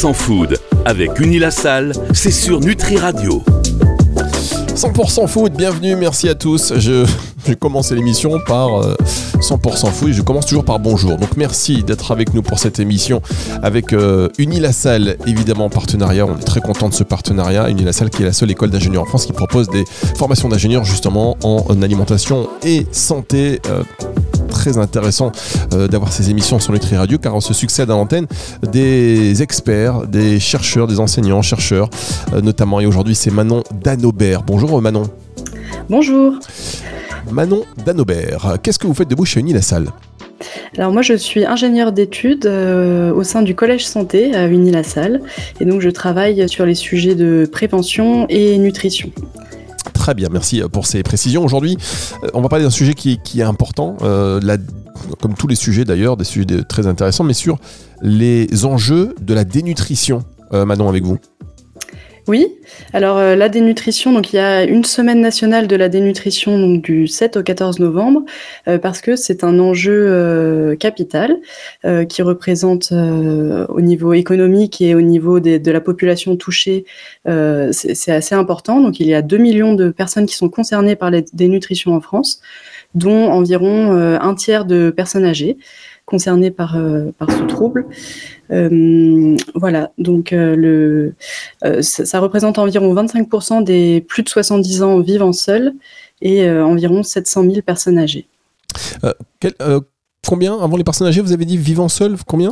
100% food avec Unilassal, c'est sur Nutri Radio. 100% food, bienvenue, merci à tous. Je, vais commencer l'émission par 100% euh, food. Je commence toujours par bonjour. Donc merci d'être avec nous pour cette émission avec euh, Unilassal, évidemment en partenariat. On est très content de ce partenariat. Unilassal qui est la seule école d'ingénieurs en France qui propose des formations d'ingénieurs justement en, alimentation et santé. Euh, très intéressant euh, d'avoir ces émissions sur Nutri Radio car on se succède à l'antenne des experts, des chercheurs, des enseignants, chercheurs euh, notamment. Et aujourd'hui, c'est Manon Danobert. Bonjour euh, Manon. Bonjour. Manon Danobert, qu'est-ce que vous faites debout chez Unilassal? Alors moi je suis ingénieure d'études au sein du collège santé à Unilassal et donc je travaille sur les sujets de prévention et nutrition. Très bien, merci pour ces précisions. Aujourd'hui, euh, on va parler d'un sujet qui, est important, euh, comme tous les sujets d'ailleurs, des sujets très intéressants, mais sur les enjeux de la dénutrition. Euh, avec vous. Oui, alors euh, la dénutrition, donc il y a une semaine nationale de la dénutrition donc du 7 au 14 novembre euh, parce que c'est un enjeu euh, capital qui représente au niveau économique et au niveau de la population touchée, c'est assez important. Donc il y a 2 millions de personnes qui sont concernées par la dénutrition en France, dont environ un tiers de personnes âgées concernés par, euh, par ce trouble. Euh, voilà, donc euh, le, ça, représente environ 25% des plus de 70 ans vivant seuls et environ 700 000 personnes âgées. combien, avant les personnes âgées, vous avez dit vivant seuls Combien?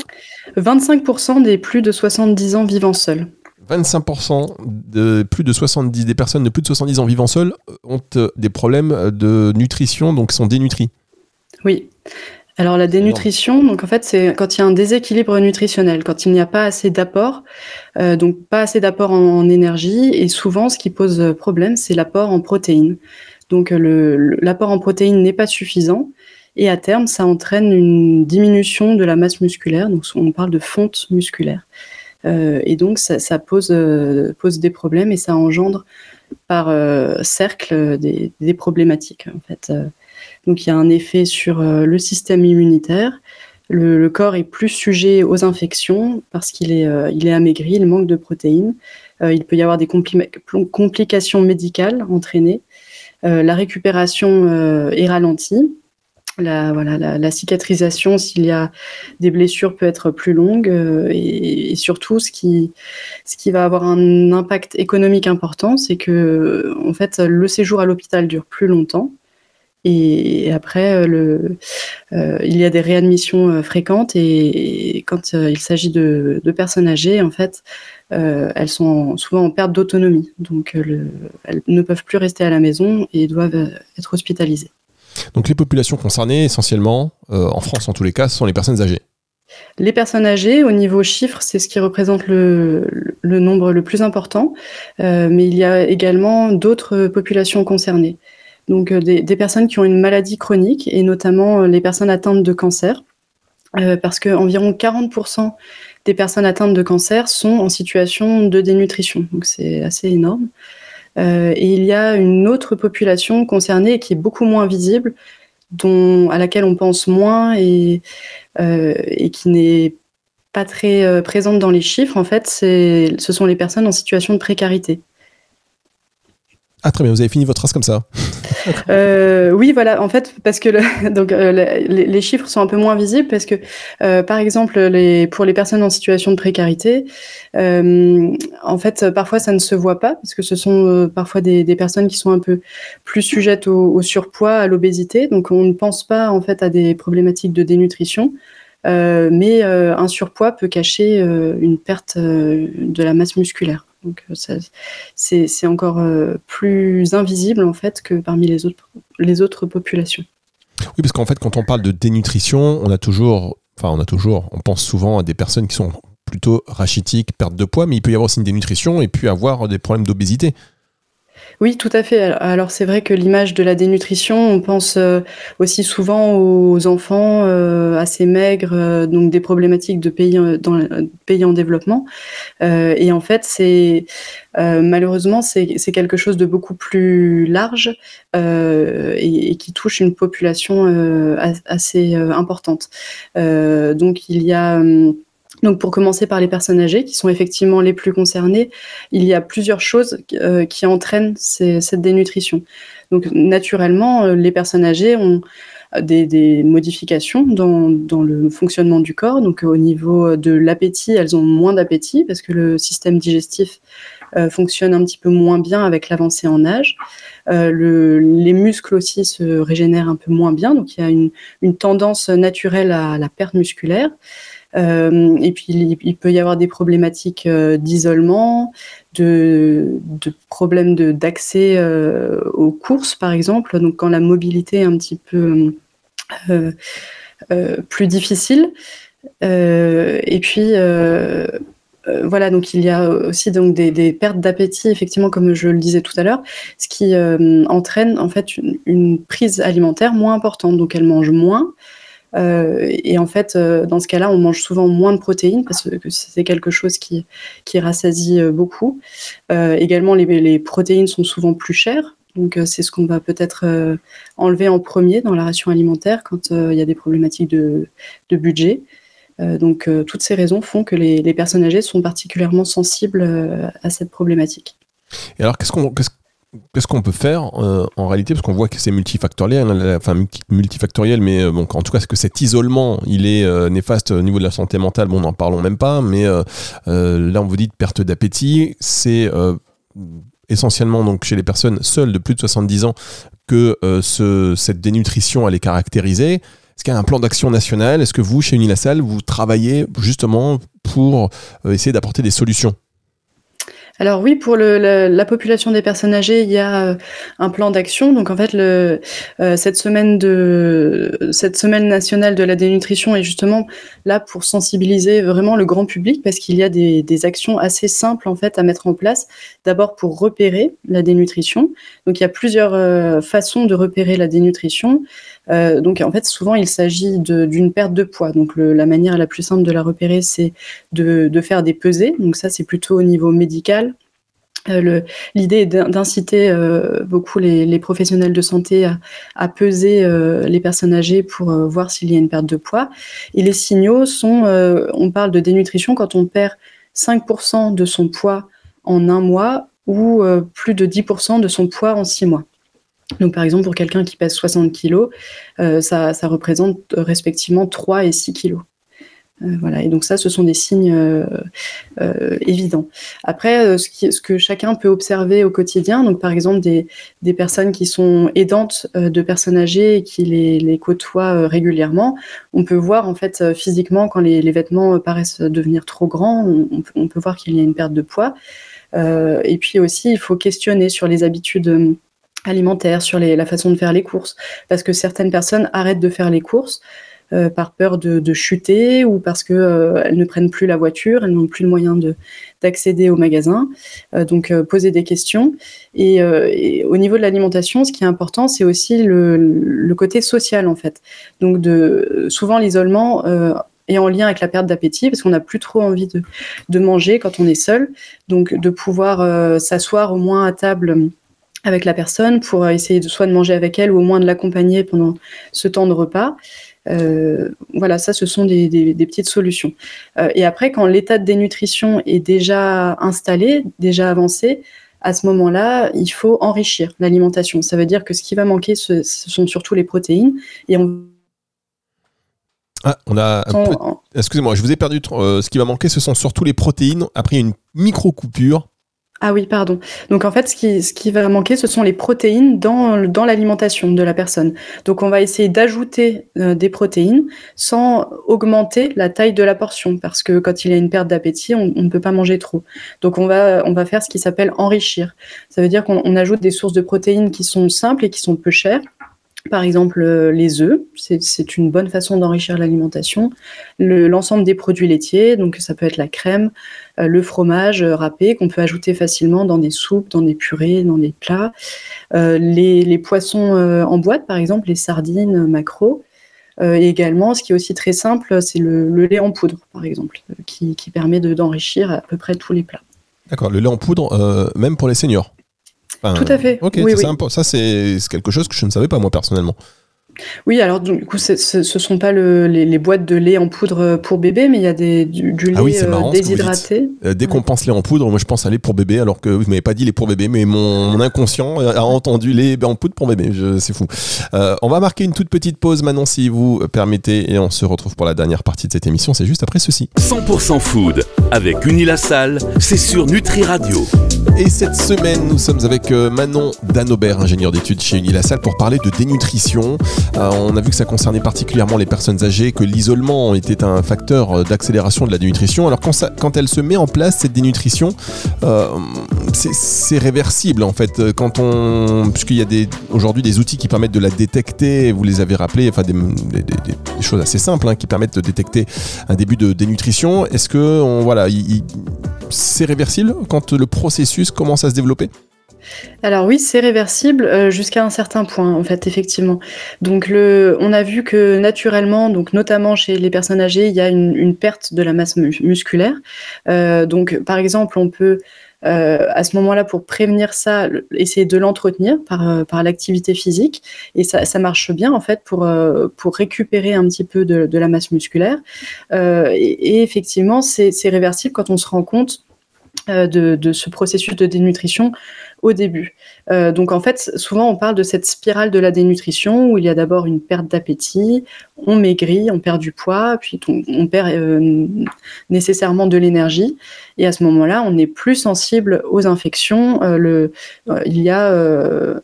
25% des plus de 70 ans vivant seuls. 25% de plus de 70 des personnes de plus de 70 ans vivant seules ont des problèmes de nutrition, donc sont dénutries. Oui. Alors la dénutrition, donc en fait c'est quand il y a un déséquilibre nutritionnel, quand il n'y a pas assez d'apport, euh, donc pas assez d'apport en, énergie, et souvent ce qui pose problème c'est l'apport en protéines. Donc l'apport en protéines n'est pas suffisant, et à terme ça entraîne une diminution de la masse musculaire, donc on parle de fonte musculaire. Euh, et donc ça, pose, euh, pose des problèmes et ça engendre par cercle des, des, problématiques en fait. Donc il y a un effet sur euh, le système immunitaire. Le, corps est plus sujet aux infections parce qu'il est, euh, amaigri, il manque de protéines. Euh, il peut y avoir des complications médicales entraînées. la récupération est ralentie. La, cicatrisation, s'il y a des blessures, peut être plus longue. et, surtout, ce qui, ce qui va avoir un impact économique important, c'est que en fait, le séjour à l'hôpital dure plus longtemps. Et après, euh, le, euh, il y a des réadmissions euh, fréquentes et, quand il s'agit de, personnes âgées, en fait, elles sont souvent en perte d'autonomie. Donc, elles ne peuvent plus rester à la maison et doivent être hospitalisées. Donc, les populations concernées, essentiellement, en France en tous les cas, sont les personnes âgées. Les personnes âgées, au niveau chiffre, c'est ce qui représente le, le, nombre le plus important, mais il y a également d'autres populations concernées donc euh, des, personnes qui ont une maladie chronique et notamment euh, les personnes atteintes de cancer, euh, parce qu'environ 40% des personnes atteintes de cancer sont en situation de dénutrition, donc c'est assez énorme. et il y a une autre population concernée qui est beaucoup moins visible, à laquelle on pense moins et, et qui n'est pas très présente dans les chiffres. En fait, ce sont les personnes en situation de précarité. Ah très bien, vous avez fini votre phrase comme ça. euh, oui, voilà, en fait, parce que donc, euh, les, chiffres sont un peu moins visibles parce que, euh, par exemple, les, pour les personnes en situation de précarité, en fait, parfois ça ne se voit pas parce que ce sont parfois des, personnes qui sont un peu plus sujettes au, au surpoids, à l'obésité, donc on ne pense pas en fait à des problématiques de dénutrition. Mais un surpoids peut cacher une perte de la masse musculaire. Donc euh, c'est encore euh, plus invisible en fait que parmi les autres, les autres populations. Oui, parce qu'en fait, quand on parle de dénutrition, on a toujours, enfin, on a toujours, on pense souvent à des personnes qui sont plutôt rachitiques, perte de poids, mais il peut y avoir aussi une dénutrition et puis avoir des problèmes d'obésité. Oui, tout à fait. Alors c'est vrai que l'image de la dénutrition, on pense euh, aussi souvent aux enfants euh, assez maigres, euh, donc des problématiques de pays dans pays en développement. et en fait, c'est malheureusement c'est quelque chose de beaucoup plus large et, qui touche une population assez importante. donc il y a hum, Donc pour commencer par les personnes âgées, qui sont effectivement les plus concernées, il y a plusieurs choses euh, qui entraînent cette dénutrition. Donc naturellement, euh, les personnes âgées ont des, modifications dans, le fonctionnement du corps. Donc au niveau de l'appétit, elles ont moins d'appétit parce que le système digestif euh, fonctionne un petit peu moins bien avec l'avancée en âge. Euh, le, les muscles aussi se régénèrent un peu moins bien, donc il y a une tendance naturelle à la perte musculaire. Euh, et puis il, peut y avoir des problématiques euh, d'isolement, de, de, problèmes d'accès euh, aux courses par exemple. Donc quand la mobilité est un petit peu plus difficile. et puis voilà, donc il y a aussi donc des, pertes d'appétit, effectivement, comme je le disais tout à l'heure, ce qui entraîne en fait une, prise alimentaire moins importante. Donc elle mange moins. Euh, et en fait, dans ce cas-là, on mange souvent moins de protéines parce que c'est quelque chose qui, qui rassasie beaucoup. également, les, protéines sont souvent plus chères. Donc, c'est ce qu'on va peut-être enlever en premier dans la ration alimentaire quand il y a des problématiques de budget. Euh, donc euh, toutes ces raisons font que les, personnes âgées sont particulièrement sensibles euh, à cette problématique. Et alors qu'est-ce qu'on qu'est-ce qu'on peut faire en réalité parce qu'on voit que c'est multifactoriel hein, enfin multifactoriel mais bon en tout cas que cet isolement il est néfaste au niveau de la santé mentale? Bon n'en parlons même pas mais là on vous dit perte d'appétit. C'est essentiellement donc chez les personnes seules de plus de 70 ans que ce, cette dénutrition elle est caractérisée. Est-ce qu'il y a un plan d'action national? Est-ce que vous, chez Unilassal, vous travaillez justement pour euh, essayer d'apporter des solutions? Alors oui, pour la, population des personnes âgées, il y a euh, un plan d'action. Donc en fait, euh, cette semaine de nationale de la dénutrition est justement là pour sensibiliser vraiment le grand public parce qu'il y a des, actions assez simples en fait à mettre en place. D'abord pour repérer la dénutrition. Donc il y a plusieurs façons de repérer la dénutrition. Euh, donc en fait, souvent il s'agit d'une perte de poids. Donc la manière la plus simple de la repérer, c'est de, faire des pesées. Donc ça, c'est plutôt au niveau médical. Euh, l'idée est d'inciter euh, beaucoup les, professionnels de santé à, peser les personnes âgées pour voir s'il y a une perte de poids. Et les signaux sont, on parle de dénutrition quand on perd 5% de son poids en un mois ou plus de 10% de son poids en six mois. Donc, par exemple, pour quelqu'un qui pèse 60 kg, euh, ça, représente respectivement 3 et 6 kg. Euh, voilà, et donc ça, ce sont des signes euh, évidents. Après, ce, que chacun peut observer au quotidien, donc par exemple des, personnes qui sont aidantes de personnes âgées et qui les, côtoient régulièrement, on peut voir en fait physiquement quand les, vêtements paraissent devenir trop grands, on, peut voir qu'il y a une perte de poids. et puis aussi, il faut questionner sur les habitudes alimentaire, sur la façon de faire les courses, parce que certaines personnes arrêtent de faire les courses euh, par peur de, chuter ou parce qu'elles euh, ne prennent plus la voiture, elles n'ont plus le moyen d'accéder au magasin. Euh, donc poser des questions. Et, au niveau de l'alimentation, ce qui est important, c'est aussi le, côté social en fait. Donc de, souvent l'isolement est en lien avec la perte d'appétit parce qu'on n'a plus trop envie de, de, manger quand on est seul. Donc de pouvoir s'asseoir au moins à table avec la personne pour essayer de soit de manger avec elle ou au moins de l'accompagner pendant ce temps de repas. Euh, voilà, ça, ce sont des, petites solutions. Euh, et après, quand l'état de dénutrition est déjà installé, déjà avancé, à ce moment-là, il faut enrichir l'alimentation. Ça veut dire que ce qui va manquer, ce, sont surtout les protéines. Et on ah, on a. Excusez-moi, je vous ai perdu. Euh, ce qui va manquer, ce sont surtout les protéines. Après une micro coupure, ah oui, pardon. Donc en fait, ce qui, va manquer, ce sont les protéines dans, dans l'alimentation de la personne. Donc on va essayer d'ajouter euh, des protéines sans augmenter la taille de la portion, parce que quand il y a une perte d'appétit, on ne peut pas manger trop. Donc on va, on va faire ce qui s'appelle enrichir. Ça veut dire qu'on ajoute des sources de protéines qui sont simples et qui sont peu chères par exemple, euh, les œufs, c'est une bonne façon d'enrichir l'alimentation. L'ensemble des produits laitiers, donc ça peut être la crème, le fromage euh, râpé qu'on peut ajouter facilement dans des soupes, dans des purées, dans des plats. les, poissons en boîte, par exemple, les sardines, macros. et également, ce qui est aussi très simple, c'est le, lait en poudre, par exemple, qui, permet d'enrichir à peu près tous les plats. D'accord, le lait en poudre, même pour les seniors tout à fait. Ok, ça c'est quelque chose que je ne savais pas moi personnellement. Oui, alors du coup, ce ne sont pas les, boîtes de lait en poudre pour bébé, mais il y a des, du, ah lait euh, déshydraté. Euh, dès qu'on pense lait en poudre, moi je pense à lait pour bébé, alors que vous m'avez pas dit lait pour bébé, mais mon, inconscient a entendu lait en poudre pour bébé. C'est fou. Euh, on va marquer une toute petite pause maintenant, si vous permettez, et on se retrouve pour la dernière partie de cette émission. C'est juste après ceci. 100% food avec Unilassal, c'est sur Nutri Radio. Et cette semaine, nous sommes avec Manon Danobert, ingénieur d'études chez Unilassal, pour parler de dénutrition. Euh, on a vu que ça concernait particulièrement les personnes âgées, que l'isolement était un facteur euh, d'accélération de la dénutrition. Alors quand, elle se met en place, cette dénutrition, euh, c'est réversible en fait. Quand on, puisqu'il y a des, aujourd'hui des outils qui permettent de la détecter, vous les avez rappelés, enfin des, choses assez simples hein, qui permettent de détecter un début de dénutrition. Est-ce que voilà, c'est réversible quand le processus commence à se développer? Alors oui, c'est réversible euh, jusqu'à un certain point, en fait, effectivement. Donc on a vu que naturellement, donc notamment chez les personnes âgées, il y a une, perte de la masse musculaire. Euh, donc par exemple, on peut euh, à ce moment-là, pour prévenir ça, essayer de l'entretenir par, l'activité physique. Et ça, marche bien, en fait, pour, récupérer un petit peu de, la masse musculaire. Et, effectivement, c'est réversible quand on se rend compte de, de, ce processus de dénutrition au début. Euh, donc en fait, souvent on parle de cette spirale de la dénutrition où il y a d'abord une perte d'appétit, on maigrit, on perd du poids, puis on, perd euh, nécessairement de l'énergie. Et à ce moment-là, on est plus sensible aux infections. Euh, il y a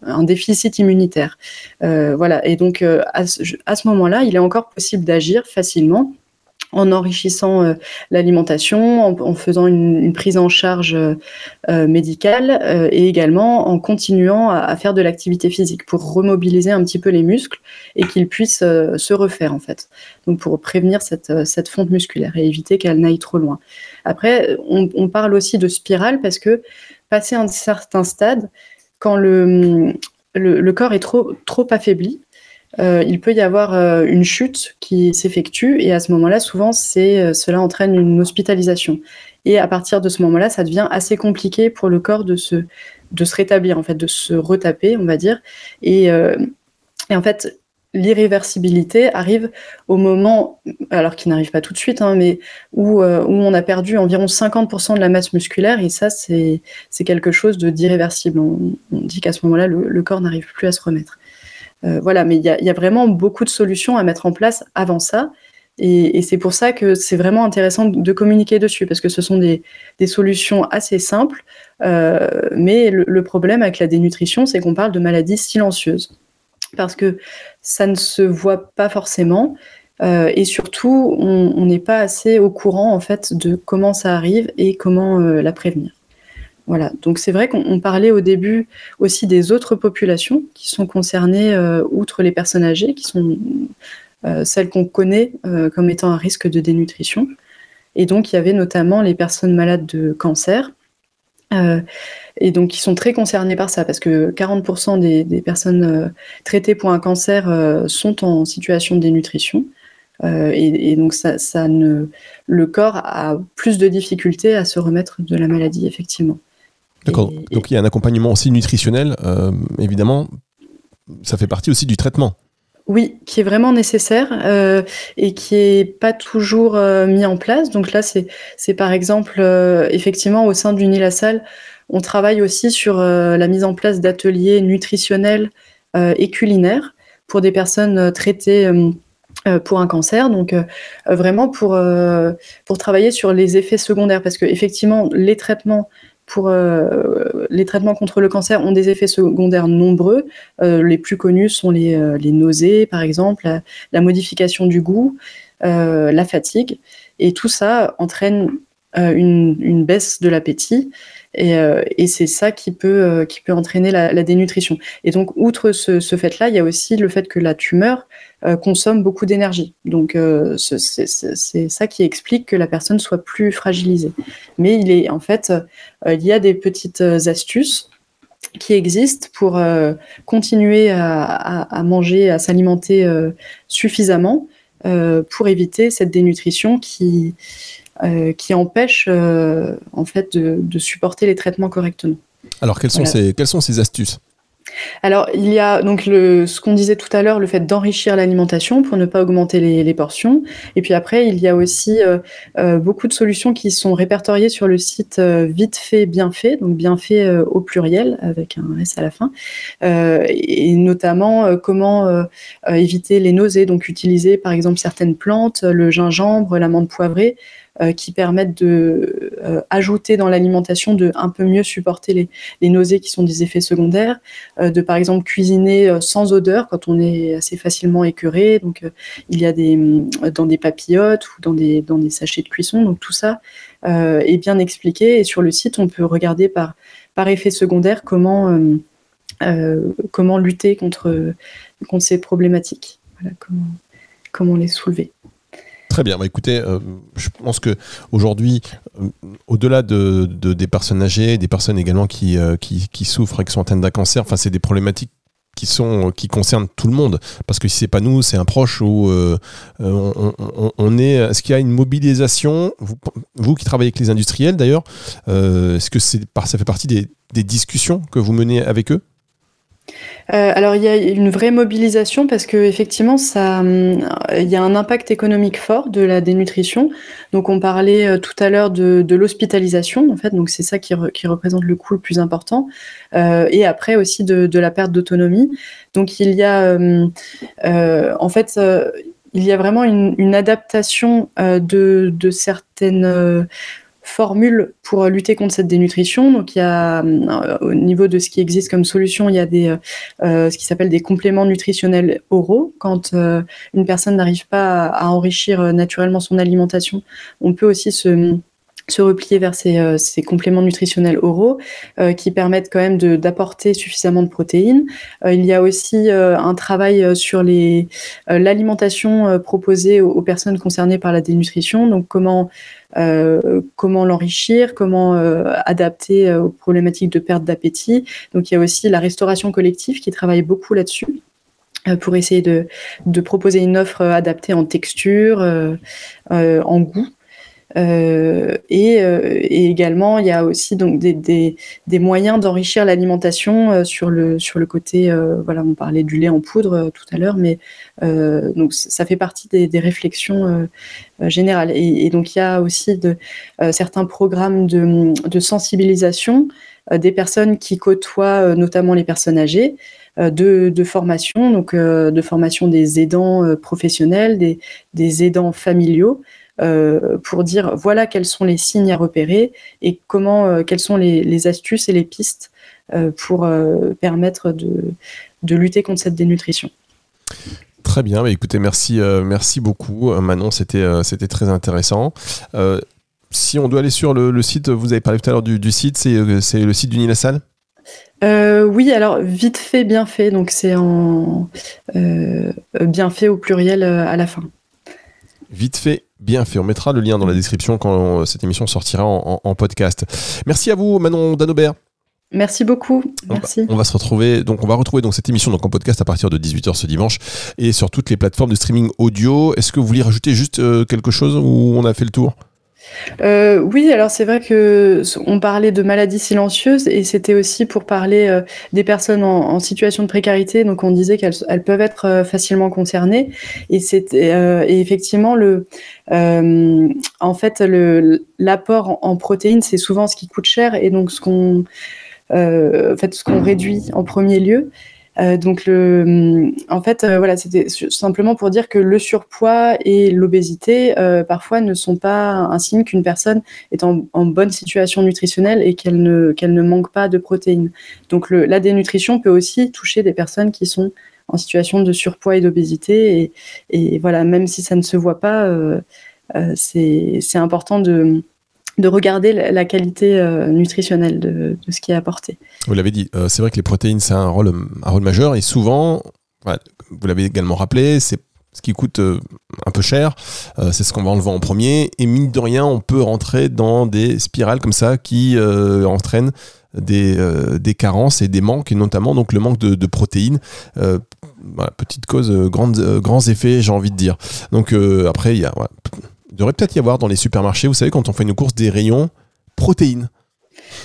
un déficit immunitaire. voilà. Et donc à ce moment-là, il est encore possible d'agir facilement en enrichissant euh, l'alimentation, en, faisant une, prise en charge euh, euh, médicale et également en continuant à, faire de l'activité physique pour remobiliser un petit peu les muscles et qu'ils puissent se refaire en fait. Donc pour prévenir cette, fonte musculaire et éviter qu'elle n'aille trop loin. Après, on, parle aussi de spirale parce que passer un certain stade, quand le, corps est trop affaibli, euh, il peut y avoir euh, une chute qui s'effectue et à ce moment-là, souvent, euh, cela entraîne une hospitalisation. Et à partir de ce moment-là, ça devient assez compliqué pour le corps de se, de se rétablir, en fait, de se retaper, on va dire. Et, en fait, l'irréversibilité arrive au moment, alors qu'il n'arrive pas tout de suite, hein, mais où, où, on a perdu environ 50% de la masse musculaire, et ça, c'est, quelque chose d'irréversible. On, dit qu'à ce moment-là, le corps n'arrive plus à se remettre. Euh, voilà, mais il y a, vraiment beaucoup de solutions à mettre en place avant ça. Et, c'est pour ça que c'est vraiment intéressant de communiquer dessus, parce que ce sont des, solutions assez simples. Euh, mais le, problème avec la dénutrition, c'est qu'on parle de maladies silencieuses, parce que ça ne se voit pas forcément. Euh, et surtout, on n'est pas assez au courant en fait de comment ça arrive et comment la prévenir. Voilà, donc c'est vrai qu'on parlait au début aussi des autres populations qui sont concernées, euh, outre les personnes âgées, qui sont euh, celles qu'on connaît euh, comme étant à risque de dénutrition. Et donc il y avait notamment les personnes malades de cancer, et donc qui sont très concernées par ça, parce que 40% des, personnes traitées pour un cancer sont en situation de dénutrition. Et, donc ça, ça ne, le corps a plus de difficultés à se remettre de la maladie, effectivement. D'accord. Donc il y a un accompagnement aussi nutritionnel, euh, évidemment. Ça fait partie aussi du traitement. Oui, qui est vraiment nécessaire euh, et qui est pas toujours euh, mis en place. Donc là, c'est c'est par exemple effectivement au sein du Nilasal, on travaille aussi sur la mise en place d'ateliers nutritionnels et culinaires pour des personnes traitées pour un cancer, donc vraiment pour pour travailler sur les effets secondaires, parce que effectivement les traitements pour euh, les traitements contre le cancer ont des effets secondaires nombreux. Euh, les plus connus sont les, euh, nausées, par exemple, la, modification du goût, la fatigue. Et tout ça entraîne une, baisse de l'appétit. Et, c'est ça qui peut, qui peut entraîner la, dénutrition. Et donc, outre ce, fait-là, il y a aussi le fait que la tumeur euh, consomme beaucoup d'énergie. Donc euh, c'est ça qui explique que la personne soit plus fragilisée. Mais il est en fait, euh, il y a des petites astuces qui existent pour continuer à, manger, à s'alimenter suffisamment pour éviter cette dénutrition qui, qui empêche en fait de, supporter les traitements correctement. Alors quelles sont, ces, quelles sont ces astuces? Alors, il y a donc le, ce qu'on disait tout à l'heure, le fait d'enrichir l'alimentation pour ne pas augmenter les, portions. Et puis après, il y a aussi euh, euh, beaucoup de solutions qui sont répertoriées sur le site euh, Vite fait, bien fait, donc bien fait au pluriel avec un S à la fin. et notamment comment éviter les nausées, donc utiliser par exemple certaines plantes, le gingembre, l'amande poivrée euh, qui permettent de euh, ajouter dans l'alimentation, de un peu mieux supporter les, les, nausées qui sont des effets secondaires, euh, de par exemple cuisiner sans odeur quand on est assez facilement écœuré. Donc il y a des dans des papillotes ou dans des dans des sachets de cuisson. Donc tout ça est bien expliqué et sur le site on peut regarder par par effet secondaire comment comment lutter contre contre ces problématiques. Voilà, comment comment les soulever. Très bien. Bah, écoutez, euh, je pense que aujourd'hui, euh, au-delà de, des personnes âgées, des personnes également qui, euh, qui, qui, souffrent et qui sont atteintes d'un cancer, enfin, c'est des problématiques qui sont qui concernent tout le monde. Parce que si c'est pas nous c'est un proche ou on, est est-ce qu'il y a une mobilisation? Vous, qui travaillez avec les industriels d'ailleurs est-ce que c'est ça fait partie des discussions que vous menez avec eux? Euh, alors il y a une vraie mobilisation parce que effectivement ça, hum, il y a un impact économique fort de la dénutrition. Donc on parlait euh, tout à l'heure de, l'hospitalisation en fait, donc c'est ça qui, représente le coût le plus important. Euh, et après aussi de, la perte d'autonomie. Donc il y a en fait il y a vraiment une, adaptation de, certaines formule pour lutter contre cette dénutrition. Donc il y a euh, au niveau de ce qui existe comme solution, il y a des euh, euh, ce qui s'appelle des compléments nutritionnels oraux. Quand une personne n'arrive pas à, enrichir naturellement son alimentation, on peut aussi se se replier vers ces, ces, compléments nutritionnels oraux qui permettent quand même d'apporter suffisamment de protéines. il y a aussi un travail sur l'alimentation proposée aux, personnes concernées par la dénutrition. Donc comment euh, l'enrichir, comment euh, adapter euh, aux problématiques de perte d'appétit. Donc il y a aussi la restauration collective qui travaille beaucoup là-dessus pour essayer de, proposer une offre adaptée en texture, en goût. Euh, et, euh, et, également, il y a aussi donc des, moyens d'enrichir l'alimentation euh, sur le sur le côté. voilà, on parlait du lait en poudre tout à l'heure, mais donc ça fait partie des, réflexions générales. Et, donc il y a aussi certains programmes de, sensibilisation des personnes qui côtoient notamment les personnes âgées. De, formation, donc de formation des aidants professionnels, des aidants familiaux, euh, pour dire voilà quels sont les signes à repérer et comment, euh, quelles sont les, astuces et les pistes euh, pour permettre de, de, lutter contre cette dénutrition. Très bien, bah, écoutez, merci, merci beaucoup Manon, c'était c'était très intéressant. Si on doit aller sur le, site, vous avez parlé tout à l'heure du, site, c'est le site du Nilasal euh, Oui, alors vite fait, bien fait, donc c'est en bien fait au pluriel à la fin. Vite fait, bien fait. On mettra le lien dans la description quand euh, cette émission sortira en, podcast. Merci à vous, Manon Danobert. Merci beaucoup. Merci. On va, se retrouver donc on va retrouver donc cette émission donc en podcast à partir de 18h ce dimanche et sur toutes les plateformes de streaming audio. Est-ce que vous voulez rajouter juste euh, quelque chose ou on a fait le tour? Euh, oui, alors c'est vrai que on parlait de maladies silencieuses et c'était aussi pour parler euh, des personnes en, situation de précarité. Donc on disait qu'elles peuvent être euh, facilement concernées et effectivement en fait l'apport en, protéines c'est souvent ce qui coûte cher et donc ce qu'on réduit en premier lieu. Euh, donc en fait, euh, voilà, c'était simplement pour dire que le surpoids et l'obésité euh, parfois ne sont pas un signe qu'une personne est en, bonne situation nutritionnelle et qu'elle ne manque pas de protéines. Donc la dénutrition peut aussi toucher des personnes qui sont en situation de surpoids et d'obésité et, voilà, même si ça ne se voit pas, c'est important de de regarder la qualité euh, nutritionnelle de, ce qui est apporté. Vous l'avez dit, euh, c'est vrai que les protéines, c'est un rôle, un rôle majeur et souvent, vous l'avez également rappelé, c'est ce qui coûte euh, un peu cher, c'est ce qu'on va enlever en premier et mine de rien, on peut rentrer dans des spirales comme ça qui entraînent des, des, carences et des manques, et notamment donc le manque de, protéines. petite cause, grandes, grands effets, j'ai envie de dire. Donc après, il y a il devrait peut-être y avoir dans les supermarchés, vous savez, quand on fait une course, des rayons protéines.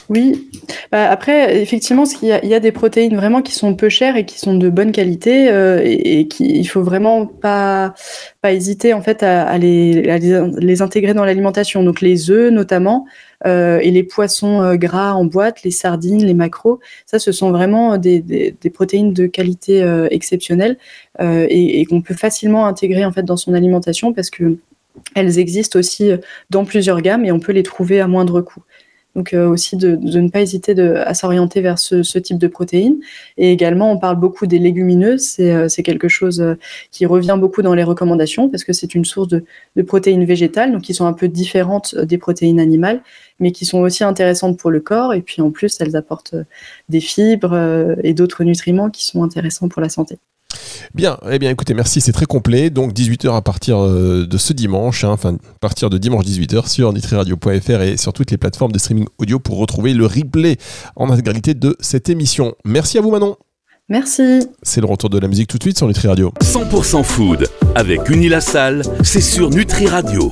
Oui. Bah, après, effectivement, il y, a, des protéines vraiment qui sont peu chères et qui sont de bonne qualité euh, et, et qui il faut vraiment pas pas hésiter en fait à, les, les, intégrer dans l'alimentation. Donc les œufs notamment euh, et les poissons euh, gras en boîte, les sardines, les maquereaux, ça ce sont vraiment des, des, protéines de qualité exceptionnelle et, et qu'on peut facilement intégrer en fait dans son alimentation parce que elles existent aussi dans plusieurs gammes et on peut les trouver à moindre coût. Donc euh, aussi de, ne pas hésiter à s'orienter vers ce, ce, type de protéines. Et également, on parle beaucoup des légumineuses. C'est euh, quelque chose euh, qui revient beaucoup dans les recommandations parce que c'est une source de, de, protéines végétales, donc qui sont un peu différentes des protéines animales, mais qui sont aussi intéressantes pour le corps. Et puis en plus, elles apportent des fibres et d'autres nutriments qui sont intéressants pour la santé. Bien, eh bien écoutez, merci, c'est très complet. Donc 18h à partir euh, de ce dimanche, hein, enfin à partir de dimanche 18h sur nitriradio.fr et sur toutes les plateformes de streaming audio pour retrouver le replay en intégralité de cette émission. Merci à vous Manon. Merci. C'est le retour de la musique tout de suite sur Nutri Radio. 100% food avec Unilassal, c'est sur Nutri Radio.